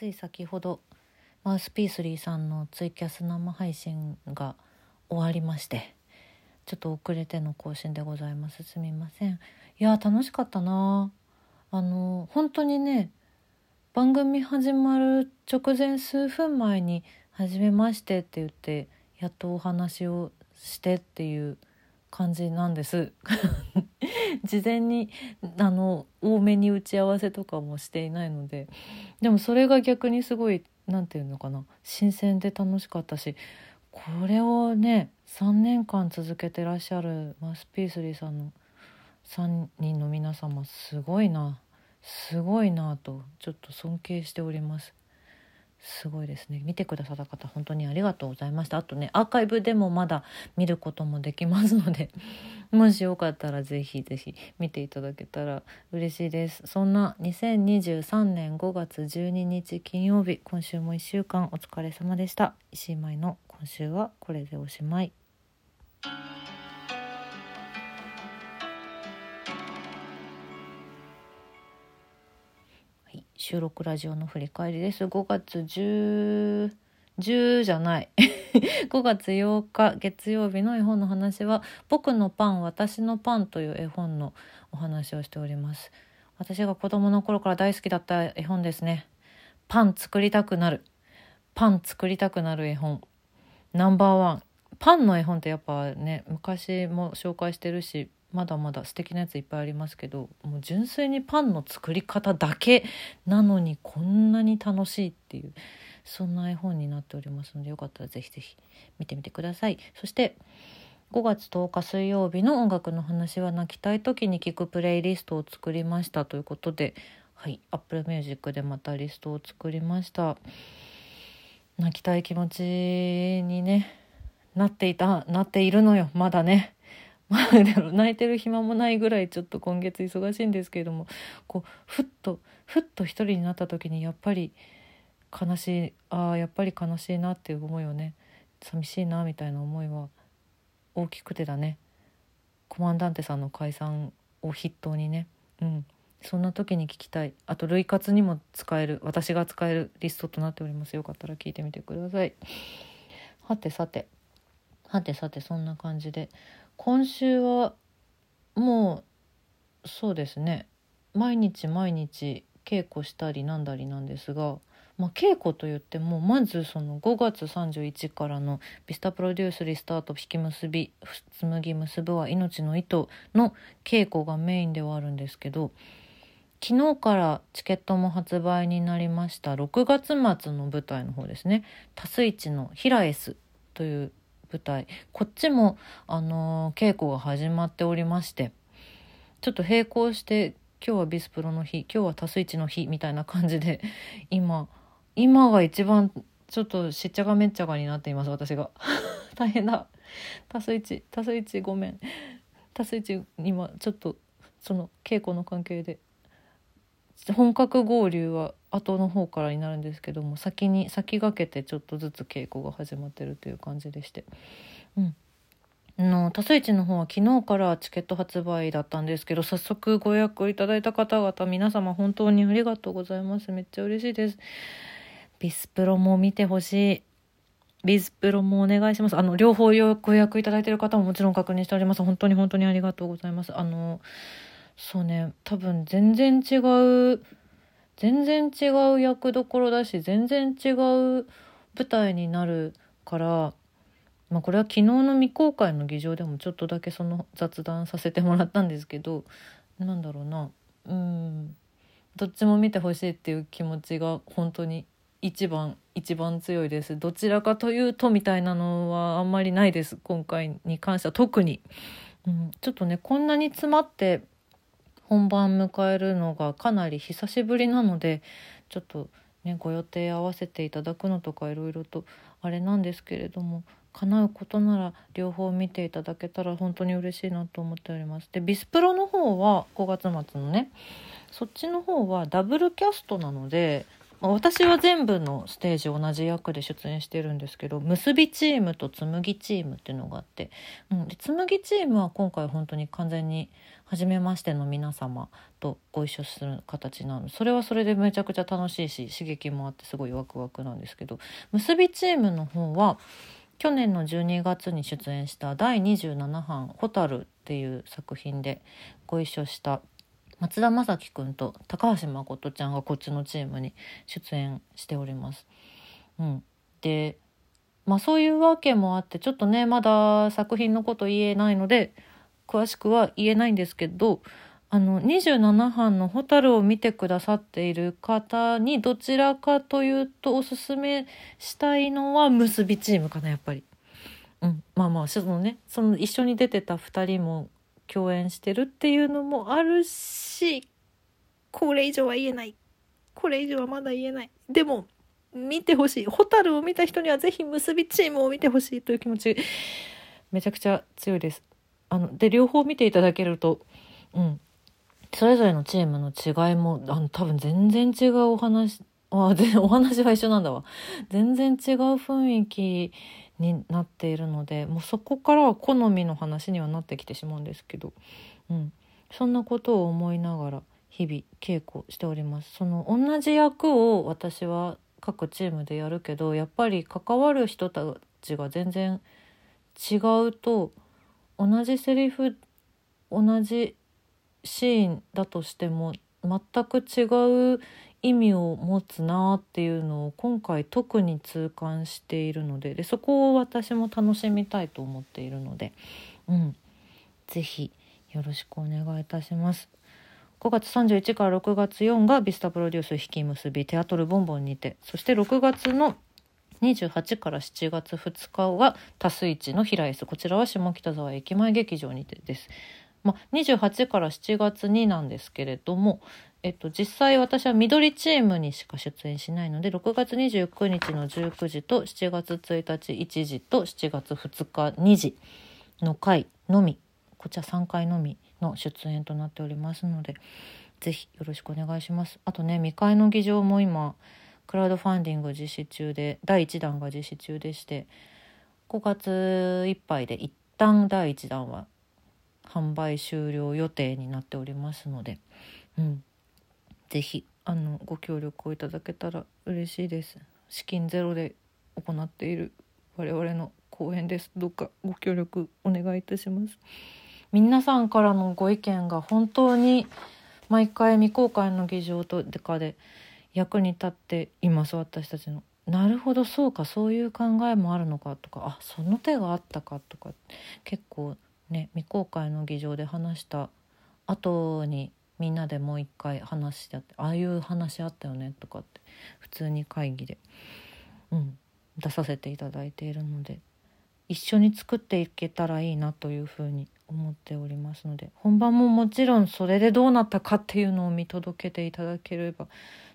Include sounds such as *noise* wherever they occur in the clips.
つい先ほどマウスピースリーさんのツイキャス生配信が終わりましてちょっと遅れての更新でございます。すみません。いや楽しかったな。あの本当にね番組始まる直前数分前に「はじめまして」って言ってやっとお話をしてっていう感じなんです。*laughs* 事前にあの多めに打ち合わせとかもしていないのででもそれが逆にすごい何て言うのかな。新鮮で楽しかったしこれをね3年間続けてらっしゃるマスピースリーさんの3人の皆様すごいな。すごいなとちょっと尊敬しております。すごいですね。見てくださった方本当にありがとうございました。あとねアーカイブでもまだ見ることもできますので *laughs* もしよかったらぜひぜひ見ていただけたら嬉しいです。そんな2023年5月12日金曜日今週も1週間お疲れ様でした。石井舞の今週はこれでおしまい。収録ラジオの振り返りです。5月10 10じゃない。*laughs* 5月8日月曜日の絵本の話は「僕のパン私のパン」という絵本のお話をしております。私が子供の頃から大好きだった絵本ですね。パン作りたくなる。パン作りたくなる絵本。ナンバーワン。パンの絵本ってやっぱね昔も紹介してるしまだまだ素敵なやついっぱいありますけどもう純粋にパンの作り方だけなのにこんなに楽しいっていうそんな絵本になっておりますのでよかったらぜひぜひ見てみてください。そして5月10日水曜日の音楽の話は泣きたい時に聴くプレイリストを作りましたということではい Apple Music でまたリストを作りました。泣きたい気持ちにねなっていたなっているのよまだね。まあでも泣いてる暇もないぐらいちょっと今月忙しいんですけれどもこうふっとふっと一人になった時にやっぱり悲しいああやっぱり悲しいなっていう思いをね寂しいなみたいな思いは大きくてだね。コマンダンテさんの解散を筆頭にね。うん。そんな時に聞きたい。あと類活にも使える私が使えるリストとなっております。よかったら聞いてみてください。はてさて。はてさてそんな感じで今週はもうそうですね。毎日毎日稽古したりなんだりなんですが、まあ、稽古といってもまずその5月31からの「ビスタプロデュースリスタート引き結び紡ぎ結ぶは命の糸」の稽古がメインではあるんですけど昨日からチケットも発売になりました6月末の舞台の方ですね「タスイチのヒラエス」という舞台。こっちもあの稽古が始まっておりましてちょっと並行して今日はビスプロの日今日はタスイチの日みたいな感じで *laughs* 今今が一番ちょっとしっちゃがめっちゃがになっています私が。*laughs* 大変だ。タスイチタスイチごめん。タスイチ今ちょっとその稽古の関係で。本格合流は後の方からになるんですけども先に先駆けてちょっとずつ稽古が始まってるという感じでして。うん。の多数市の方は昨日からチケット発売だったんですけど早速ご予約をいただいた方々皆様本当にありがとうございます。めっちゃ嬉しいです。ビスプロも見てほしい。ビスプロもお願いします。あの両方ご予約いただいてる方ももちろん確認しております。本当に本当にありがとうございます。あのそうね。多分全然違う全然違う役どころだし全然違う舞台になるからまあこれは昨日の未公開の議場でもちょっとだけその雑談させてもらったんですけどなんだろうな。うん。どっちも見てほしいっていう気持ちが本当に一番一番強いです。どちらかというとみたいなのはあんまりないです。今回に関しては特に、うん、ちょっとねこんなに詰まって本番迎えるのがかなり久しぶりなのでちょっとねご予定合わせていただくのとかいろいろとあれなんですけれども叶うことなら両方見ていただけたら本当に嬉しいなと思っております。でビスプロの方は5月末のねそっちの方はダブルキャストなので、私は全部のステージ同じ役で出演してるんですけど結びチームと紬チームっていうのがあって、うん、で紬チームは今回本当に完全に初めましての皆様とご一緒する形なの。それはそれでめちゃくちゃ楽しいし刺激もあってすごいワクワクなんですけど結びチームの方は去年の12月に出演した第27版「蛍」っていう作品でご一緒した松田正樹くんと高橋誠ちゃんがこっちのチームに出演しております。うん、でまあそういうわけもあってちょっとねまだ作品のこと言えないので詳しくは言えないんですけどあの27版の「蛍」を見てくださっている方にどちらかというとおすすめしたいのは結びチームかなやっぱり。うん、まあまあそのねその一緒に出てた2人も共演してるっていうのもあるしこれ以上は言えない。これ以上はまだ言えない。でも見てほしい。蛍を見た人には是非結びチームを見てほしいという気持ちめちゃくちゃ強いです。あので両方見ていただけるとうん。それぞれのチームの違いもあの多分全然違うお話あお話は一緒なんだわ。全然違う雰囲気になっているのでもうそこからは好みの話にはなってきてしまうんですけど、うん、そんなことを思いながら日々稽古しております。その同じ役を私は各チームでやるけどやっぱり関わる人たちが全然違うと同じセリフ同じシーンだとしても全く違う意味を持つなっていうのを今回特に痛感しているのででそこを私も楽しみたいと思っているので、うん、ぜひよろしくお願いいたします。5月31から6月4がビスタプロデュース引き結びテアトルボンボンにてそして6月の28から7月2日は多数市の平 S こちらは下北沢駅前劇場にてです。まあ、28から7月になんですけれども、えっと、実際私は緑チームにしか出演しないので6月29日の19時と7月1日1時と7月2日2時の回のみこちら3回のみの出演となっておりますのでぜひよろしくお願いします。あとね未開の議場も今クラウドファンディング実施中で第1弾が実施中でして5月いっぱいで一旦第1弾は販売終了予定になっておりますので、うん、ぜひあのご協力をいただけたら嬉しいです。資金ゼロで行っている我々の公演ですどうかご協力お願いいたします。皆さんからのご意見が本当に毎回未公開の議場とかで役に立っています私たちの。なるほどそうかそういう考えもあるのかとかあその手があったかとか結構ね未公開の議場で話した後にみんなでもう一回話し合ってああいう話あったよねとかって普通に会議で、うん、出させていただいているので一緒に作っていけたらいいなというふうに思っておりますので本番ももちろんそれでどうなったかっていうのを見届けていただければ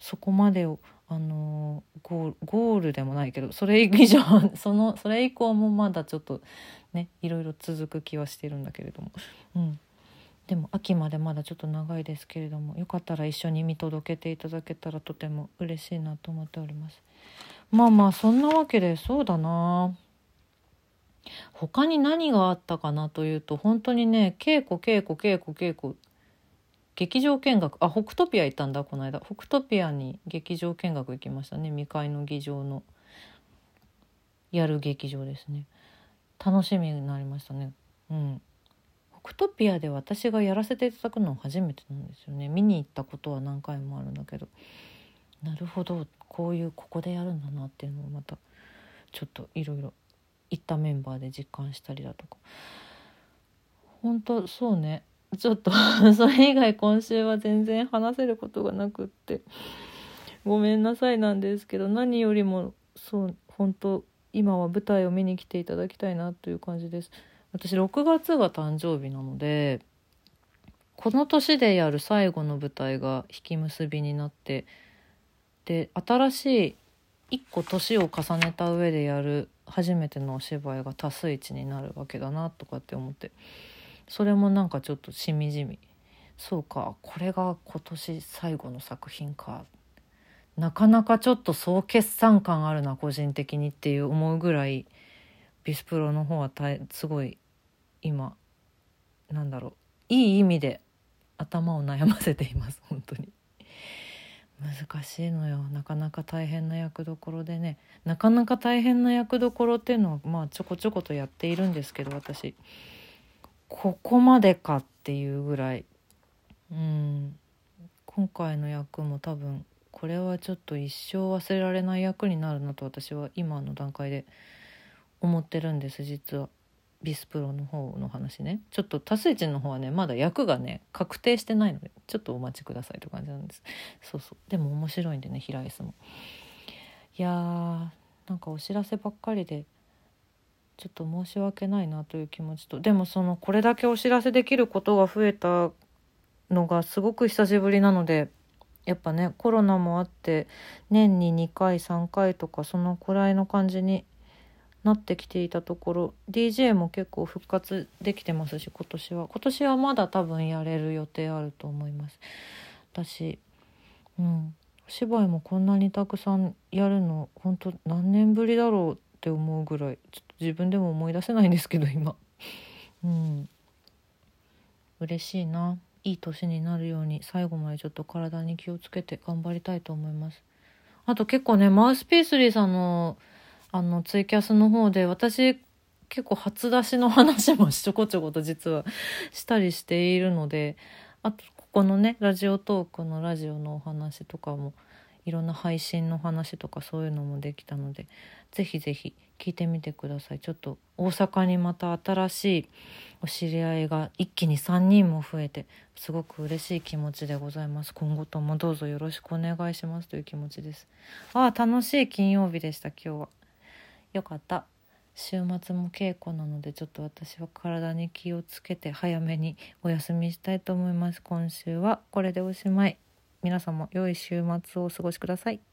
そこまでをあのゴールでもないけどそれ以上 *laughs* そのそれ以降もまだちょっとねいろいろ続く気はしてるんだけれども、うん、でも秋までまだちょっと長いですけれどもよかったら一緒に見届けていただけたらとても嬉しいなと思っております。まあまあそんなわけでそうだな。他に何があったかなというと本当にね稽古稽古稽古稽古。劇場見学。あ北トピア行ったんだこの間。北トピアに劇場見学行きましたね。未開の議場の。やる劇場ですね。楽しみになりましたね。うん。クトピアで私がやらせていただくのは初めてなんですよね。見に行ったことは何回もあるんだけど。なるほど。こういうここでやるんだなっていうのをまたちょっといろいろ行ったメンバーで実感したりだとか。本当そうね。ちょっと *laughs* それ以外今週は全然話せることがなくってごめんなさいなんですけど何よりもそう本当今は舞台を見に来ていただきたいなという感じです。私6月が誕生日なのでこの年でやる最後の舞台が引き結びになってで新しい一個年を重ねた上でやる初めてのお芝居が多数一になるわけだなとかって思ってそれもなんかちょっとしみじみ。そうかこれが今年最後の作品か。なかなかちょっと総決算感あるな個人的にっていう思うぐらいビスプロの方はたすごい今なんだろう。いい意味で頭を悩ませています *laughs* 本当に。難しいのよ。なかなか大変な役どころでね。なかなか大変な役どころっていうのはまあちょこちょことやっているんですけど私。ここまでかっていうぐらい。うん。今回の役も多分これはちょっと一生忘れられない役になるなと私は今の段階で思ってるんです実は。ビスプロの方の話ねちょっと多数人の方はねまだ役がね確定してないのでちょっとお待ちくださいという感じなんです。そうそう。でも面白いんでね平井スも。いやーなんかお知らせばっかりでちょっと申し訳ないなという気持ちとでもそのこれだけお知らせできることが増えたのがすごく久しぶりなのでやっぱねコロナもあって年に2回3回とかそのくらいの感じになってきていたところ DJ も結構復活できてますし今年は。今年はまだ多分やれる予定あると思います。私うん。お芝居もこんなにたくさんやるの本当何年ぶりだろうって思うぐらいちょっと自分でも思い出せないんですけど今。*laughs* うん。嬉しいな。いい年になるように最後までちょっと体に気をつけて頑張りたいと思います。あと結構ねマウスピースリーさんのあのツイキャスの方で私結構初出しの話も *laughs* ちょこちょこと実はしたりしているのであとここのねラジオトークのラジオのお話とかもいろんな配信の話とかそういうのもできたのでぜひぜひ聞いてみてください。ちょっと大阪にまた新しいお知り合いが一気に3人も増えてすごく嬉しい気持ちでございます。今後ともどうぞよろしくお願いします。という気持ちです。ああ楽しい金曜日でした今日は。よかった。週末も稽古なのでちょっと私は体に気をつけて早めにお休みしたいと思います。今週はこれでおしまい。皆様良い週末をお過ごしください。